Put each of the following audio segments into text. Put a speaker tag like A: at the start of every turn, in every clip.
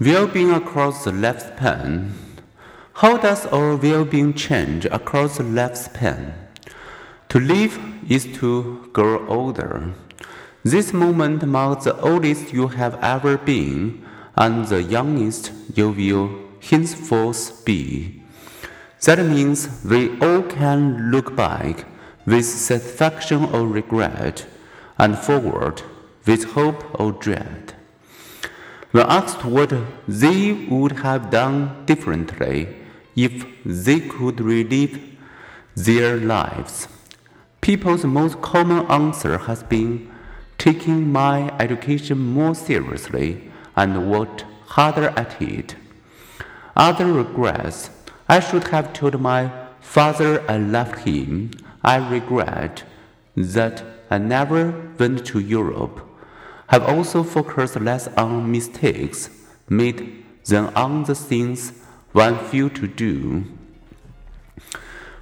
A: Well-being across the lifespan. How does our well-being change across the lifespan? To live is to grow older. This moment marks the oldest you have ever been and the youngest you will henceforth be. That means we all can look back with satisfaction or regret and forward with hope or dread. When asked what they would have done differently if they could relive their lives, people's most common answer has been taking my education more seriously and worked harder at it. Other regrets I should have told my father I loved him. I regret that I never went to Europe have also focused less on mistakes made than on the things one failed to do.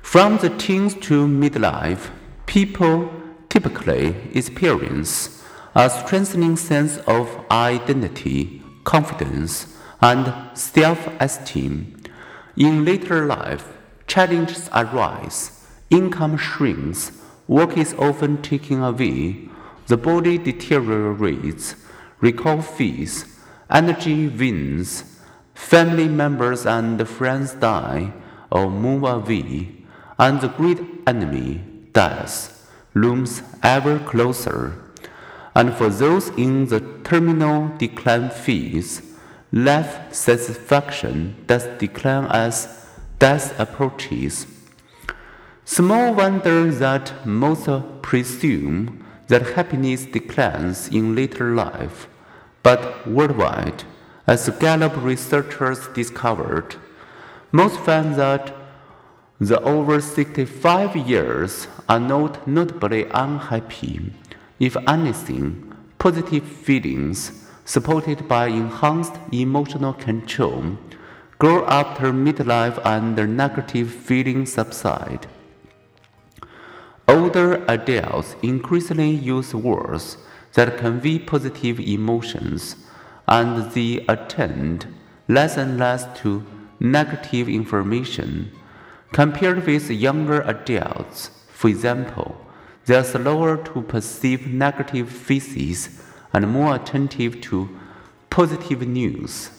A: From the teens to midlife, people typically experience a strengthening sense of identity, confidence, and self esteem. In later life, challenges arise, income shrinks, work is often taken away, the body deteriorates, recall fees, energy wanes, family members and friends die or move away, and the great enemy, death, looms ever closer. And for those in the terminal decline phase, life satisfaction does decline as death approaches. Small wonder that most presume that happiness declines in later life, but worldwide, as Gallup researchers discovered, most find that the over 65 years are not notably unhappy. If anything, positive feelings supported by enhanced emotional control grow after midlife and the negative feelings subside. Older adults increasingly use words that convey positive emotions, and they attend less and less to negative information. Compared with younger adults, for example, they are slower to perceive negative faces and more attentive to positive news.